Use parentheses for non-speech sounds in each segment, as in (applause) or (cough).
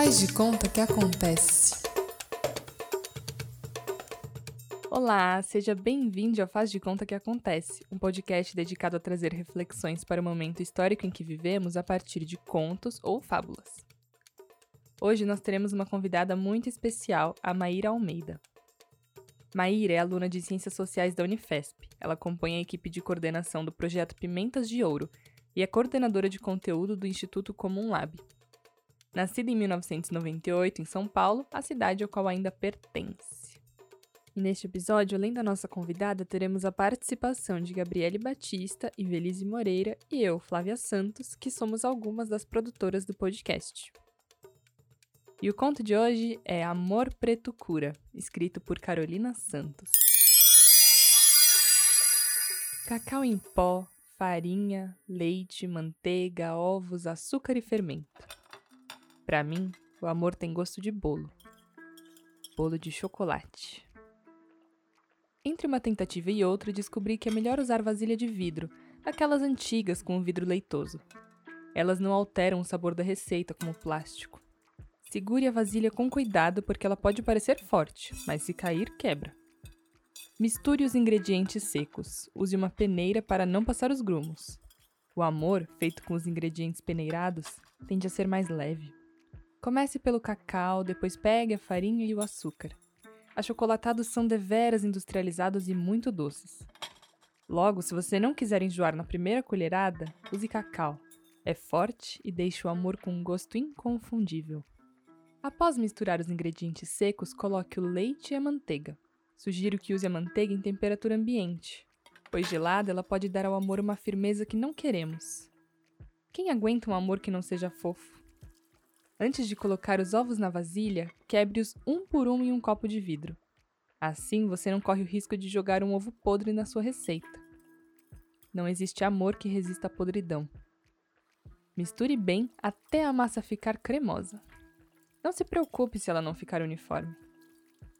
Faz de conta que acontece. Olá, seja bem-vindo ao Faz de Conta que Acontece, um podcast dedicado a trazer reflexões para o momento histórico em que vivemos a partir de contos ou fábulas. Hoje nós teremos uma convidada muito especial, a Maíra Almeida. Maíra é aluna de Ciências Sociais da Unifesp. Ela acompanha a equipe de coordenação do projeto Pimentas de Ouro e é coordenadora de conteúdo do Instituto Comum Lab. Nascida em 1998 em São Paulo, a cidade ao qual ainda pertence. E neste episódio, além da nossa convidada, teremos a participação de Gabriele Batista, Ivelise Moreira e eu, Flávia Santos, que somos algumas das produtoras do podcast. E o conto de hoje é Amor Preto Cura, escrito por Carolina Santos. Cacau em pó, farinha, leite, manteiga, ovos, açúcar e fermento. Para mim, o amor tem gosto de bolo. Bolo de chocolate. Entre uma tentativa e outra, descobri que é melhor usar vasilha de vidro, aquelas antigas com o vidro leitoso. Elas não alteram o sabor da receita como plástico. Segure a vasilha com cuidado porque ela pode parecer forte, mas se cair, quebra. Misture os ingredientes secos. Use uma peneira para não passar os grumos. O amor, feito com os ingredientes peneirados, tende a ser mais leve. Comece pelo cacau, depois pegue a farinha e o açúcar achocolatados são deveras industrializados e muito doces. Logo, se você não quiser enjoar na primeira colherada, use cacau. É forte e deixa o amor com um gosto inconfundível. Após misturar os ingredientes secos, coloque o leite e a manteiga. Sugiro que use a manteiga em temperatura ambiente, pois gelada ela pode dar ao amor uma firmeza que não queremos. Quem aguenta um amor que não seja fofo? Antes de colocar os ovos na vasilha, quebre-os um por um em um copo de vidro. Assim você não corre o risco de jogar um ovo podre na sua receita. Não existe amor que resista à podridão. Misture bem até a massa ficar cremosa. Não se preocupe se ela não ficar uniforme.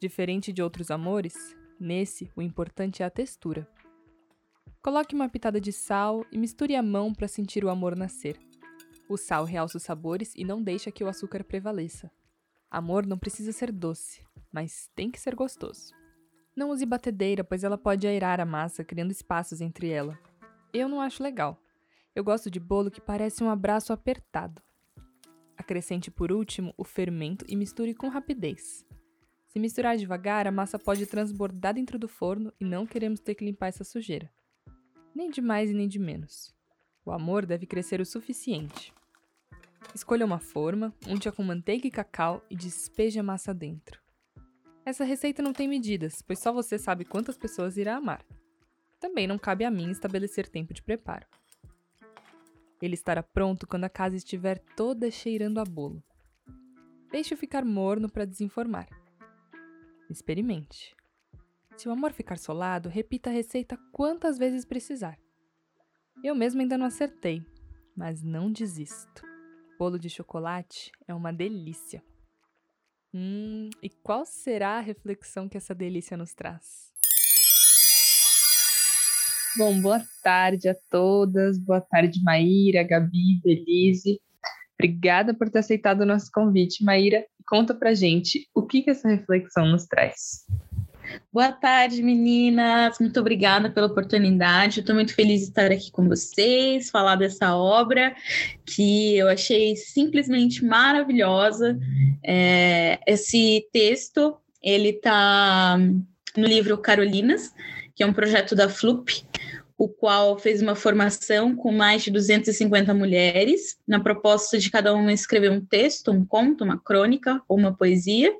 Diferente de outros amores, nesse o importante é a textura. Coloque uma pitada de sal e misture a mão para sentir o amor nascer. O sal realça os sabores e não deixa que o açúcar prevaleça. Amor não precisa ser doce, mas tem que ser gostoso. Não use batedeira, pois ela pode aerar a massa, criando espaços entre ela. Eu não acho legal. Eu gosto de bolo que parece um abraço apertado. Acrescente por último o fermento e misture com rapidez. Se misturar devagar, a massa pode transbordar dentro do forno e não queremos ter que limpar essa sujeira. Nem de mais e nem de menos. O amor deve crescer o suficiente. Escolha uma forma, unte-a com manteiga e cacau e despeje a massa dentro. Essa receita não tem medidas, pois só você sabe quantas pessoas irá amar. Também não cabe a mim estabelecer tempo de preparo. Ele estará pronto quando a casa estiver toda cheirando a bolo. Deixe-o ficar morno para desenformar. Experimente. Se o amor ficar solado, repita a receita quantas vezes precisar. Eu mesmo ainda não acertei, mas não desisto. Bolo de chocolate é uma delícia. Hum, e qual será a reflexão que essa delícia nos traz? Bom, boa tarde a todas. Boa tarde, Maíra, Gabi, Belize. Obrigada por ter aceitado o nosso convite. Maíra, conta pra gente o que, que essa reflexão nos traz. Boa tarde, meninas. Muito obrigada pela oportunidade. Estou muito feliz de estar aqui com vocês, falar dessa obra que eu achei simplesmente maravilhosa. É, esse texto ele está no livro Carolinas, que é um projeto da FLUP, o qual fez uma formação com mais de 250 mulheres, na proposta de cada uma escrever um texto, um conto, uma crônica ou uma poesia.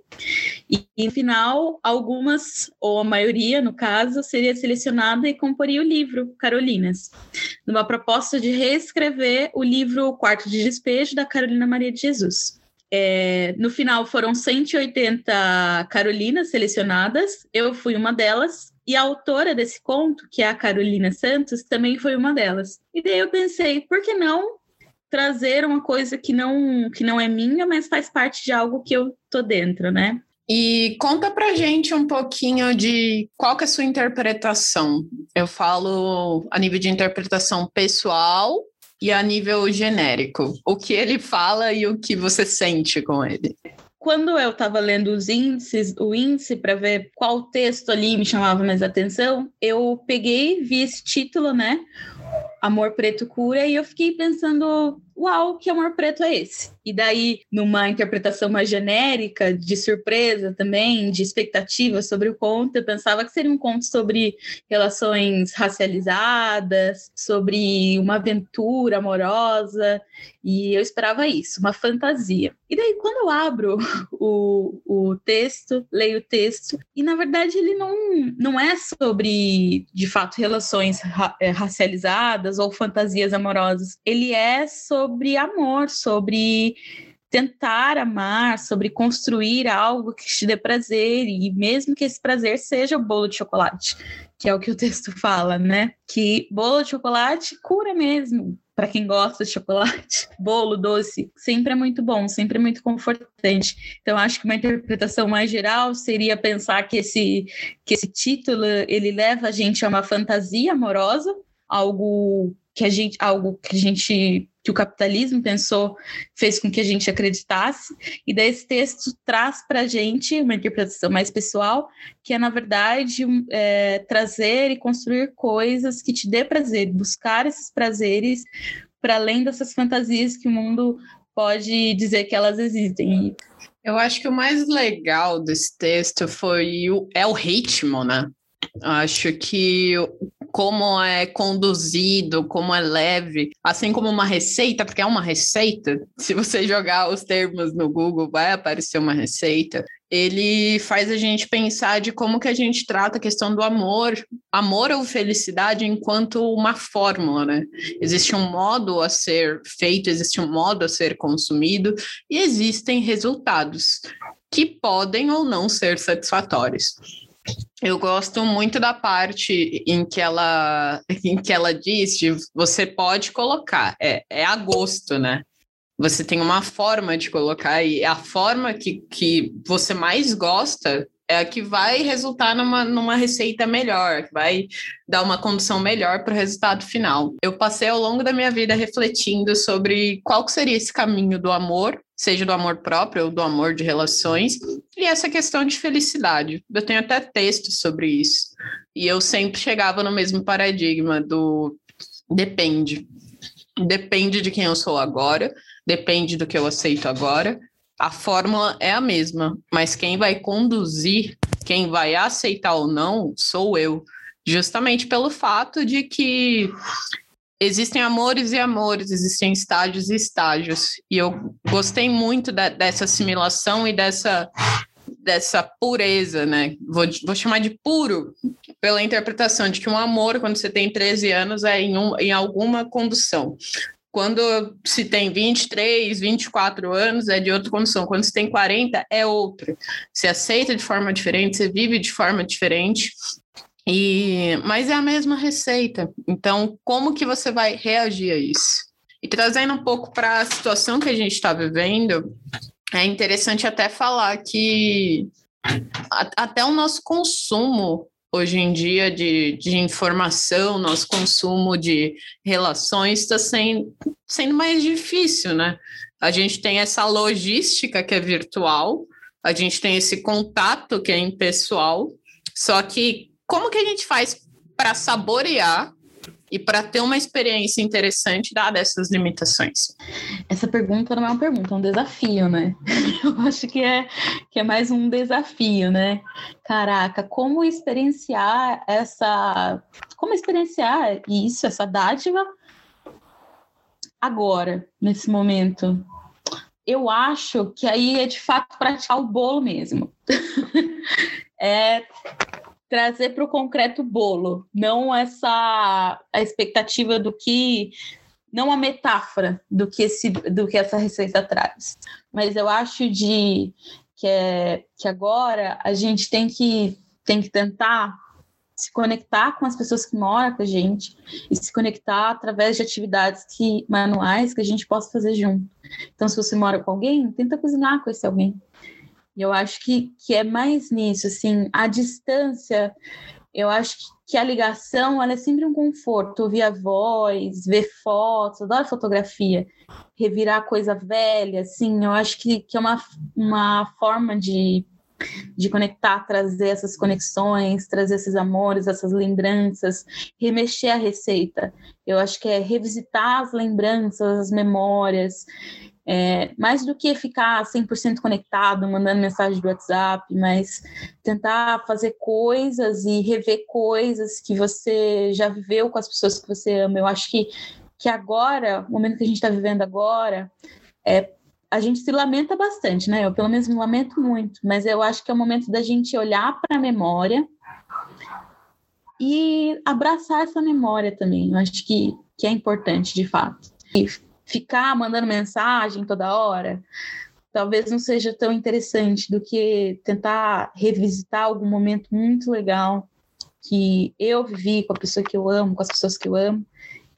E, no final, algumas, ou a maioria, no caso, seria selecionada e comporia o livro Carolinas, numa proposta de reescrever o livro Quarto de Despejo, da Carolina Maria de Jesus. É, no final foram 180 Carolinas selecionadas, eu fui uma delas, e a autora desse conto, que é a Carolina Santos, também foi uma delas. E daí eu pensei, por que não trazer uma coisa que não que não é minha, mas faz parte de algo que eu tô dentro, né? E conta pra gente um pouquinho de qual que é a sua interpretação. Eu falo a nível de interpretação pessoal E a nível genérico, o que ele fala e o que você sente com ele? Quando eu estava lendo os índices, o índice para ver qual texto ali me chamava mais atenção, eu peguei, vi esse título, né? Amor Preto Cura, e eu fiquei pensando, uau, que amor preto é esse? E daí, numa interpretação mais genérica, de surpresa também, de expectativa sobre o conto, eu pensava que seria um conto sobre relações racializadas, sobre uma aventura amorosa, e eu esperava isso, uma fantasia. E daí, quando eu abro (laughs) o, o texto, leio o texto, e na verdade ele não, não é sobre, de fato, relações ra eh, racializadas ou fantasias amorosas, ele é sobre sobre amor, sobre tentar amar, sobre construir algo que te dê prazer, e mesmo que esse prazer seja o bolo de chocolate, que é o que o texto fala, né? Que bolo de chocolate cura mesmo. Para quem gosta de chocolate, (laughs) bolo doce sempre é muito bom, sempre é muito confortante. Então acho que uma interpretação mais geral seria pensar que esse que esse título ele leva a gente a uma fantasia amorosa, algo que a gente algo que a gente que o capitalismo pensou fez com que a gente acreditasse. E daí esse texto traz para a gente uma interpretação mais pessoal que é na verdade é, trazer e construir coisas que te dê prazer buscar esses prazeres para além dessas fantasias que o mundo pode dizer que elas existem. Eu acho que o mais legal desse texto foi o, é o ritmo né? Acho que como é conduzido, como é leve, assim como uma receita, porque é uma receita, se você jogar os termos no Google, vai aparecer uma receita. Ele faz a gente pensar de como que a gente trata a questão do amor, amor ou felicidade enquanto uma fórmula, né? Existe um modo a ser feito, existe um modo a ser consumido e existem resultados que podem ou não ser satisfatórios. Eu gosto muito da parte em que ela, em que ela diz de você pode colocar, é, é a gosto, né? Você tem uma forma de colocar e a forma que, que você mais gosta é que vai resultar numa, numa receita melhor, vai dar uma condução melhor para o resultado final. Eu passei ao longo da minha vida refletindo sobre qual seria esse caminho do amor seja do amor próprio ou do amor de relações, e essa questão de felicidade. Eu tenho até textos sobre isso. E eu sempre chegava no mesmo paradigma do depende. Depende de quem eu sou agora, depende do que eu aceito agora. A fórmula é a mesma, mas quem vai conduzir, quem vai aceitar ou não, sou eu. Justamente pelo fato de que existem amores e amores, existem estágios e estágios. E eu gostei muito da, dessa assimilação e dessa, dessa pureza, né? Vou, vou chamar de puro, pela interpretação de que um amor, quando você tem 13 anos, é em, um, em alguma condução. Quando se tem 23, 24 anos, é de outra condição. Quando se tem 40, é outra. Você aceita de forma diferente, você vive de forma diferente. E, mas é a mesma receita. Então, como que você vai reagir a isso? E trazendo um pouco para a situação que a gente está vivendo, é interessante até falar que a, até o nosso consumo hoje em dia de, de informação, nosso consumo de relações está sendo, sendo mais difícil, né? A gente tem essa logística que é virtual, a gente tem esse contato que é impessoal, só que como que a gente faz para saborear e para ter uma experiência interessante dada essas limitações? Essa pergunta não é uma pergunta, é um desafio, né? (laughs) Eu acho que é, que é mais um desafio, né? Caraca, como experienciar essa. Como experienciar isso, essa dádiva, agora, nesse momento? Eu acho que aí é de fato praticar o bolo mesmo. (laughs) é trazer para o concreto bolo, não essa a expectativa do que não a metáfora do que esse do que essa receita traz. Mas eu acho de que é que agora a gente tem que tem que tentar se conectar com as pessoas que moram com a gente e se conectar através de atividades que manuais que a gente possa fazer junto. Então, se você mora com alguém, tenta cozinhar com esse alguém. Eu acho que, que é mais nisso, assim, a distância, eu acho que a ligação ela é sempre um conforto, ouvir a voz, ver fotos, adoro fotografia, revirar coisa velha, assim, eu acho que, que é uma, uma forma de, de conectar, trazer essas conexões, trazer esses amores, essas lembranças, remexer a receita. Eu acho que é revisitar as lembranças, as memórias, é, mais do que ficar 100% conectado, mandando mensagem do WhatsApp, mas tentar fazer coisas e rever coisas que você já viveu com as pessoas que você ama. Eu acho que, que agora, o momento que a gente está vivendo agora, é, a gente se lamenta bastante, né? Eu, pelo menos, me lamento muito, mas eu acho que é o momento da gente olhar para a memória e abraçar essa memória também. Eu acho que, que é importante, de fato. E ficar mandando mensagem toda hora, talvez não seja tão interessante do que tentar revisitar algum momento muito legal que eu vivi com a pessoa que eu amo, com as pessoas que eu amo,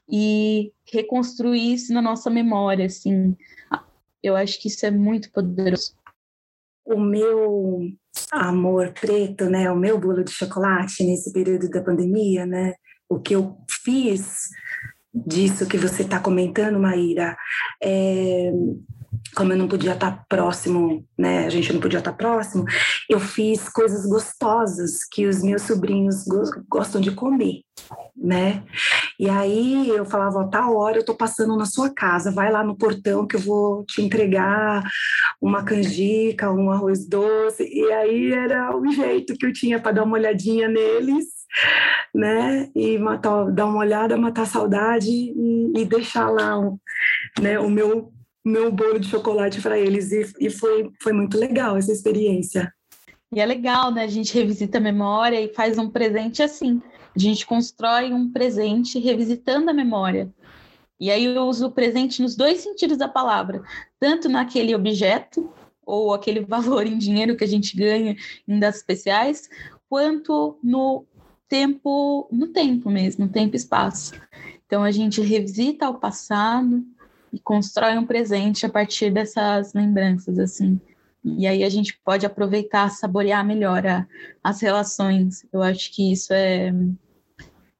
e reconstruir isso na nossa memória, assim. Eu acho que isso é muito poderoso. O meu amor preto, né, o meu bolo de chocolate nesse período da pandemia, né, o que eu fiz disso que você está comentando, Maíra, é, como eu não podia estar próximo, né? A gente não podia estar próximo, eu fiz coisas gostosas que os meus sobrinhos gostam de comer, né? E aí eu falava, ó, tá hora eu tô passando na sua casa, vai lá no portão que eu vou te entregar uma canjica, um arroz doce. E aí era o jeito que eu tinha para dar uma olhadinha neles né? E matar, dar uma olhada, matar a saudade e, e deixar lá né, o meu, meu bolo de chocolate para eles. E, e foi, foi muito legal essa experiência. E é legal, né? A gente revisita a memória e faz um presente assim. A gente constrói um presente revisitando a memória. E aí eu uso o presente nos dois sentidos da palavra, tanto naquele objeto ou aquele (laughs) valor em dinheiro que a gente ganha em datas especiais, quanto no tempo, no tempo mesmo, tempo e espaço. Então a gente revisita o passado e constrói um presente a partir dessas lembranças, assim. E aí a gente pode aproveitar, saborear melhor a, as relações. Eu acho que isso é,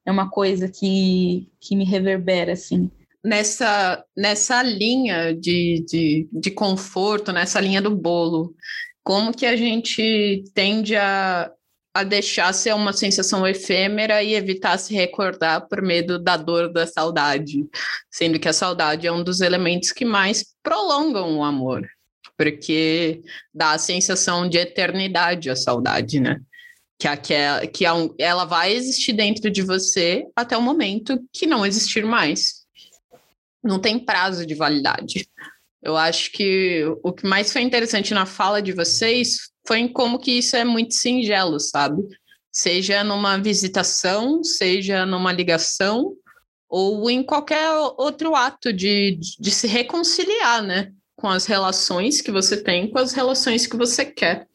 é uma coisa que, que me reverbera, assim. Nessa, nessa linha de, de, de conforto, nessa linha do bolo, como que a gente tende a a deixar ser uma sensação efêmera e evitar se recordar por medo da dor da saudade, sendo que a saudade é um dos elementos que mais prolongam o amor, porque dá a sensação de eternidade à saudade, né? Que, aquela, que ela vai existir dentro de você até o momento que não existir mais. Não tem prazo de validade. Eu acho que o que mais foi interessante na fala de vocês foi em como que isso é muito singelo, sabe? Seja numa visitação, seja numa ligação, ou em qualquer outro ato de, de se reconciliar, né? Com as relações que você tem, com as relações que você quer.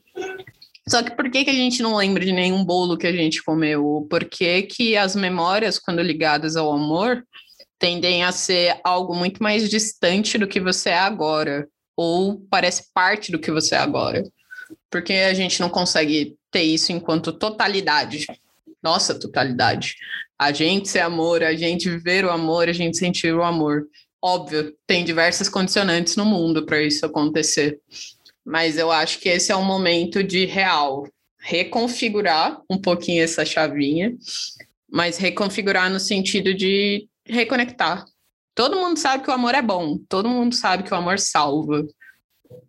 Só que por que, que a gente não lembra de nenhum bolo que a gente comeu? Por que, que as memórias, quando ligadas ao amor, tendem a ser algo muito mais distante do que você é agora? Ou parece parte do que você é agora? Porque a gente não consegue ter isso enquanto totalidade. Nossa, totalidade. A gente ser amor, a gente viver o amor, a gente sentir o amor. Óbvio, tem diversas condicionantes no mundo para isso acontecer. Mas eu acho que esse é um momento de real reconfigurar um pouquinho essa chavinha, mas reconfigurar no sentido de reconectar. Todo mundo sabe que o amor é bom, todo mundo sabe que o amor salva.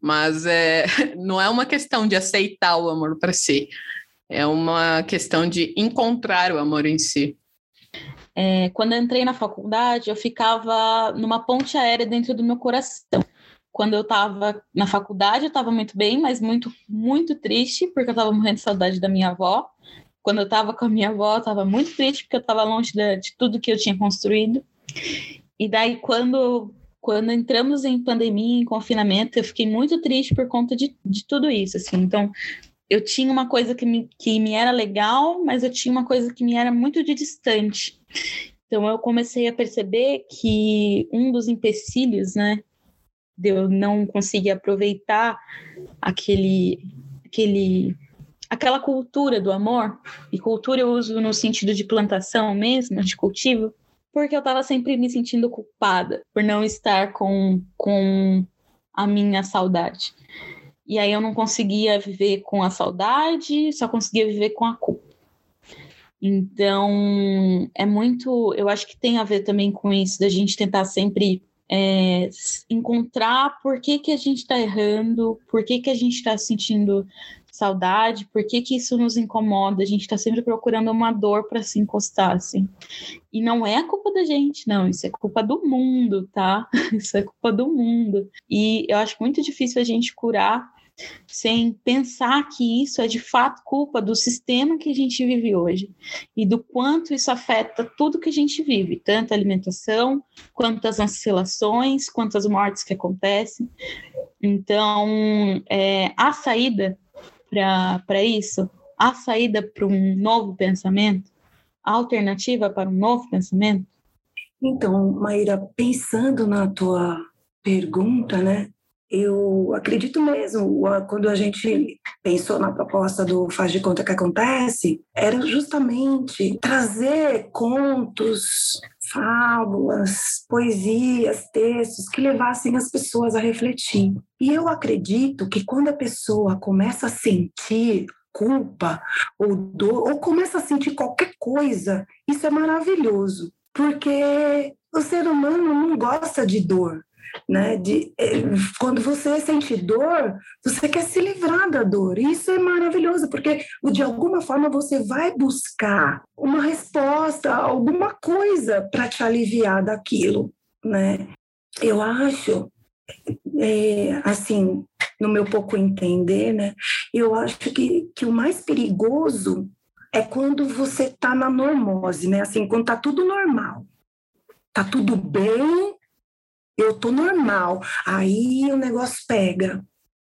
Mas é, (laughs) não é uma questão de aceitar o amor para si, é uma questão de encontrar o amor em si. É, quando eu entrei na faculdade, eu ficava numa ponte aérea dentro do meu coração. Quando eu estava na faculdade, eu estava muito bem, mas muito, muito triste, porque eu estava morrendo de saudade da minha avó. Quando eu estava com a minha avó, eu estava muito triste, porque eu estava longe de, de tudo que eu tinha construído. E daí, quando quando entramos em pandemia, em confinamento, eu fiquei muito triste por conta de, de tudo isso, assim. Então, eu tinha uma coisa que me, que me era legal, mas eu tinha uma coisa que me era muito de distante. Então, eu comecei a perceber que um dos empecilhos, né, de eu não conseguir aproveitar aquele, aquele aquela cultura do amor, e cultura eu uso no sentido de plantação mesmo, de cultivo, porque eu estava sempre me sentindo culpada por não estar com, com a minha saudade. E aí eu não conseguia viver com a saudade, só conseguia viver com a culpa. Então, é muito. Eu acho que tem a ver também com isso, da gente tentar sempre é, encontrar por que, que a gente está errando, por que, que a gente está sentindo saudade, por que, que isso nos incomoda, a gente está sempre procurando uma dor para se encostar, assim. E não é a culpa da gente, não, isso é culpa do mundo, tá? (laughs) Isso é culpa do mundo. E eu acho muito difícil a gente curar sem pensar que isso é de fato culpa do sistema que a gente vive hoje e do quanto isso afeta tudo que a gente vive, tanto a alimentação, quanto as relações, quanto as mortes que acontecem. Então, é, a saída para isso, a saída para um novo pensamento, a alternativa para um novo pensamento? Então, Maíra, pensando na tua pergunta, né? Eu acredito mesmo, quando a gente pensou na proposta do Faz de Conta que Acontece, era justamente trazer contos, fábulas, poesias, textos que levassem as pessoas a refletir. E eu acredito que quando a pessoa começa a sentir culpa ou dor, ou começa a sentir qualquer coisa, isso é maravilhoso, porque o ser humano não gosta de dor né? De, é, quando você sente dor, você quer se livrar da dor. Isso é maravilhoso, porque de alguma forma você vai buscar uma resposta, alguma coisa para te aliviar daquilo, né? Eu acho, é, assim, no meu pouco entender, né? Eu acho que, que o mais perigoso é quando você está na normose, né? Assim, quando está tudo normal. Tá tudo bem, eu tô normal. Aí o negócio pega,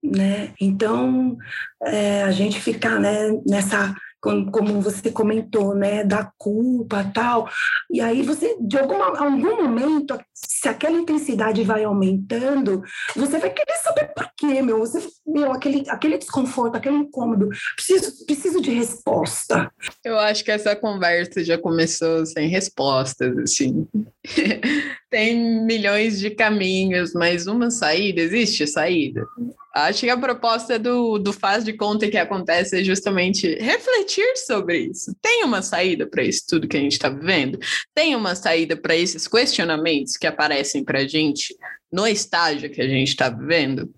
né? Então, é, a gente ficar né, nessa como você comentou, né, da culpa tal. E aí você, de alguma, algum momento, se aquela intensidade vai aumentando, você vai querer saber por quê, meu. Você, meu, aquele, aquele desconforto, aquele incômodo. Preciso, preciso de resposta. Eu acho que essa conversa já começou sem respostas, assim. (laughs) Tem milhões de caminhos, mas uma saída, existe saída? Acho que a proposta do, do faz de conta que acontece é justamente refletir sobre isso. Tem uma saída para isso tudo que a gente está vivendo? Tem uma saída para esses questionamentos que aparecem para a gente no estágio que a gente está vivendo?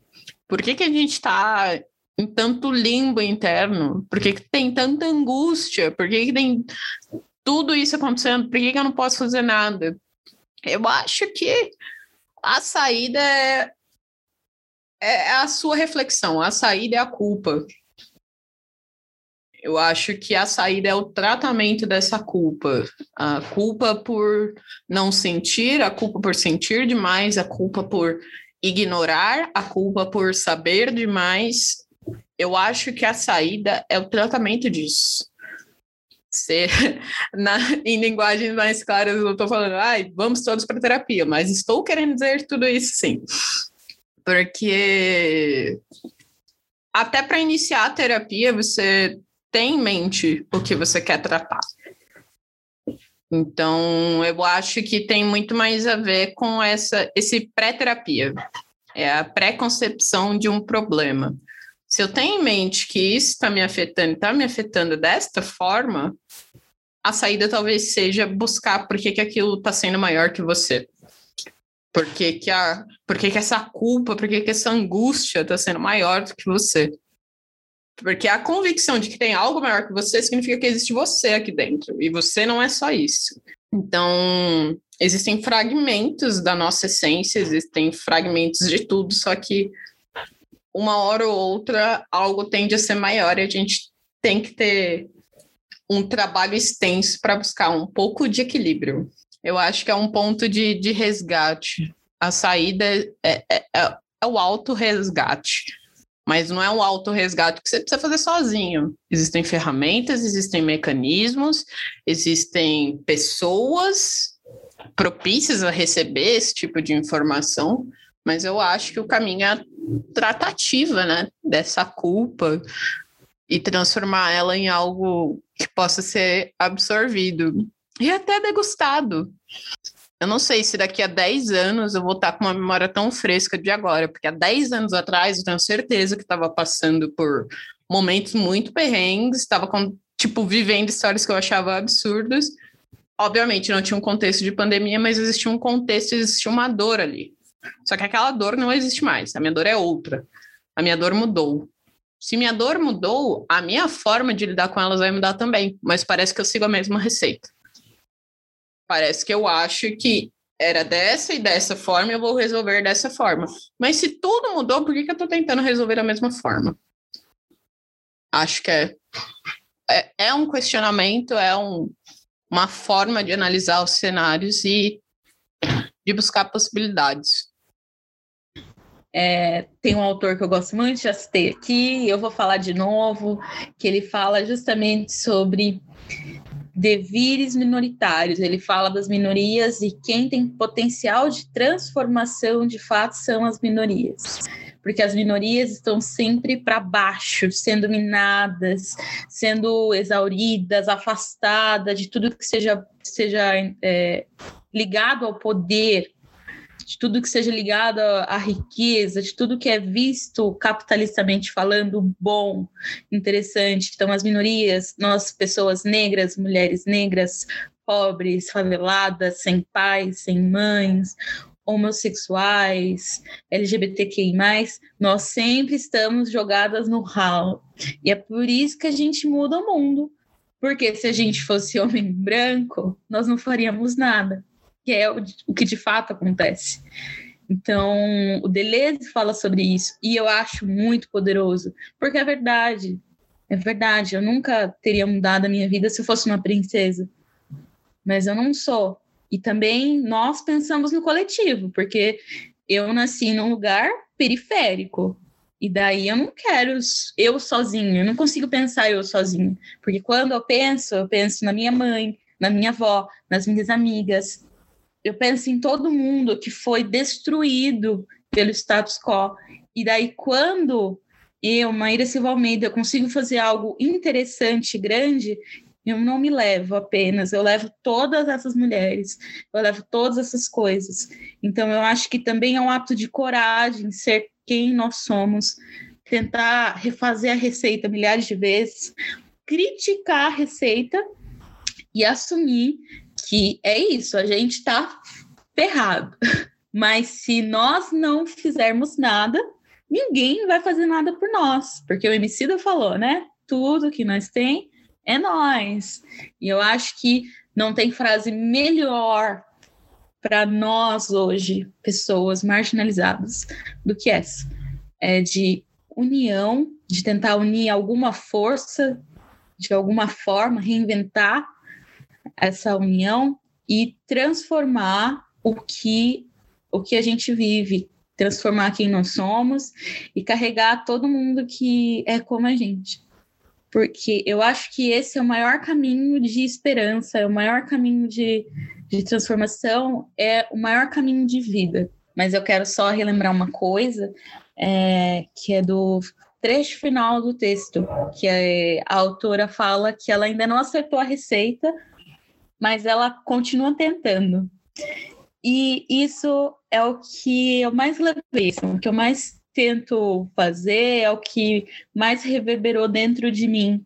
Por que, que a gente está em tanto limbo interno? Por que, que tem tanta angústia? Por que, que tem tudo isso acontecendo? Por que, que eu não posso fazer nada? Eu acho que a saída é é, é a sua reflexão, a saída é a culpa. Eu acho que a saída é o tratamento dessa culpa. A culpa por não sentir, a culpa por sentir demais, a culpa por ignorar, a culpa por saber demais. Eu acho que a saída é o tratamento disso. Ser, (laughs) na, em linguagens mais claras, eu estou falando, ai, vamos todos para terapia, mas estou querendo dizer tudo isso sim. Porque até para iniciar a terapia, você tem em mente o que você quer tratar. Então, eu acho que tem muito mais a ver com essa esse pré-terapia. É a pré-concepção de um problema. Se eu tenho em mente que isso está me afetando, está me afetando desta forma, a saída talvez seja buscar por que, que aquilo está sendo maior que você. Por que, que, a, por que, que essa culpa, por que, que essa angústia está sendo maior do que você? Porque a convicção de que tem algo maior que você significa que existe você aqui dentro. E você não é só isso. Então, existem fragmentos da nossa essência, existem fragmentos de tudo, só que uma hora ou outra algo tende a ser maior e a gente tem que ter um trabalho extenso para buscar um pouco de equilíbrio. Eu acho que é um ponto de, de resgate. A saída é, é, é, é o auto-resgate. Mas não é um auto-resgate que você precisa fazer sozinho. Existem ferramentas, existem mecanismos, existem pessoas propícias a receber esse tipo de informação, mas eu acho que o caminho é a tratativa, né, dessa culpa, e transformar ela em algo que possa ser absorvido e até degustado. Eu não sei se daqui a 10 anos eu vou estar com uma memória tão fresca de agora, porque há 10 anos atrás eu tenho certeza que estava passando por momentos muito perrengues, estava com tipo vivendo histórias que eu achava absurdas. Obviamente não tinha um contexto de pandemia, mas existia um contexto, existia uma dor ali. Só que aquela dor não existe mais. A minha dor é outra. A minha dor mudou. Se minha dor mudou, a minha forma de lidar com elas vai mudar também, mas parece que eu sigo a mesma receita. Parece que eu acho que era dessa e dessa forma, eu vou resolver dessa forma. Mas se tudo mudou, por que, que eu estou tentando resolver da mesma forma? Acho que é, é, é um questionamento, é um, uma forma de analisar os cenários e de buscar possibilidades. É, tem um autor que eu gosto muito, já citei aqui, eu vou falar de novo, que ele fala justamente sobre devires minoritários. Ele fala das minorias e quem tem potencial de transformação de fato são as minorias. Porque as minorias estão sempre para baixo, sendo minadas, sendo exauridas, afastadas de tudo que seja, seja é, ligado ao poder, de tudo que seja ligado à riqueza, de tudo que é visto capitalistamente falando bom, interessante. Então, as minorias, nós, pessoas negras, mulheres negras, pobres, faveladas, sem pais, sem mães, homossexuais, LGBTQI+, nós sempre estamos jogadas no ralo. E é por isso que a gente muda o mundo. Porque se a gente fosse homem branco, nós não faríamos nada que é o, o que de fato acontece. Então, o Deleuze fala sobre isso e eu acho muito poderoso, porque é verdade. É verdade, eu nunca teria mudado a minha vida se eu fosse uma princesa. Mas eu não sou. E também nós pensamos no coletivo, porque eu nasci num lugar periférico. E daí eu não quero eu sozinho, eu não consigo pensar eu sozinho. Porque quando eu penso, eu penso na minha mãe, na minha avó, nas minhas amigas, eu penso em todo mundo que foi destruído pelo status quo. E daí, quando eu, Maíra Silva Almeida, consigo fazer algo interessante, grande, eu não me levo apenas, eu levo todas essas mulheres, eu levo todas essas coisas. Então, eu acho que também é um ato de coragem ser quem nós somos, tentar refazer a receita milhares de vezes, criticar a receita e assumir que é isso, a gente está ferrado. (laughs) Mas se nós não fizermos nada, ninguém vai fazer nada por nós, porque o Emicida falou, né? Tudo que nós tem é nós. E eu acho que não tem frase melhor para nós hoje, pessoas marginalizadas, do que essa. É de união, de tentar unir alguma força, de alguma forma, reinventar essa união e transformar o que o que a gente vive, transformar quem nós somos e carregar todo mundo que é como a gente. Porque eu acho que esse é o maior caminho de esperança, é o maior caminho de, de transformação, é o maior caminho de vida. Mas eu quero só relembrar uma coisa, é, que é do trecho final do texto, que a autora fala que ela ainda não acertou a receita, mas ela continua tentando. E isso é o que eu mais levei, assim, o que eu mais tento fazer, é o que mais reverberou dentro de mim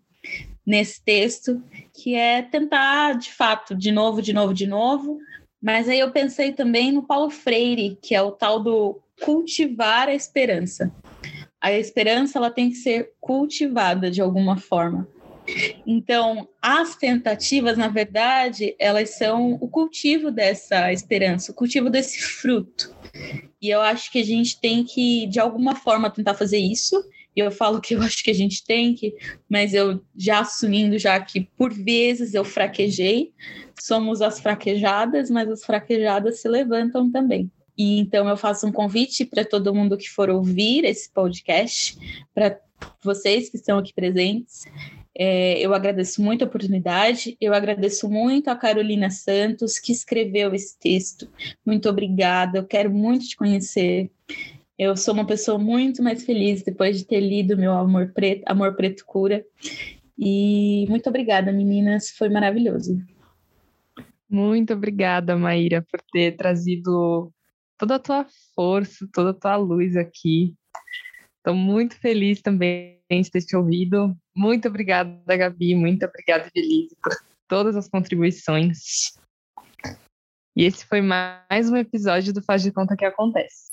nesse texto, que é tentar, de fato, de novo, de novo, de novo. Mas aí eu pensei também no Paulo Freire, que é o tal do cultivar a esperança. A esperança ela tem que ser cultivada de alguma forma. Então, as tentativas, na verdade, elas são o cultivo dessa esperança, o cultivo desse fruto. E eu acho que a gente tem que, de alguma forma, tentar fazer isso. E eu falo que eu acho que a gente tem que, mas eu já assumindo já que por vezes eu fraquejei, somos as fraquejadas, mas as fraquejadas se levantam também. E então eu faço um convite para todo mundo que for ouvir esse podcast, para vocês que estão aqui presentes, é, eu agradeço muito a oportunidade, eu agradeço muito a Carolina Santos, que escreveu esse texto. Muito obrigada, eu quero muito te conhecer. Eu sou uma pessoa muito mais feliz depois de ter lido meu Amor Preto, Amor Preto Cura. E muito obrigada, meninas, foi maravilhoso. Muito obrigada, Maíra, por ter trazido toda a tua força, toda a tua luz aqui. Estou muito feliz também de ter te ouvido. Muito obrigada, Gabi. Muito obrigada, Elise, por todas as contribuições. E esse foi mais um episódio do Faz de Conta que Acontece.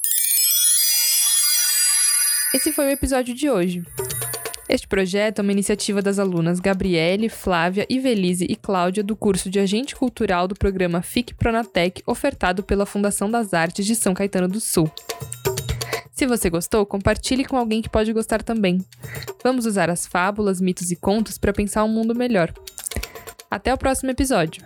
Esse foi o episódio de hoje. Este projeto é uma iniciativa das alunas Gabriele, Flávia, Ivelise e Cláudia do curso de Agente Cultural do programa FIC Pronatec, ofertado pela Fundação das Artes de São Caetano do Sul. Se você gostou, compartilhe com alguém que pode gostar também. Vamos usar as fábulas, mitos e contos para pensar um mundo melhor. Até o próximo episódio!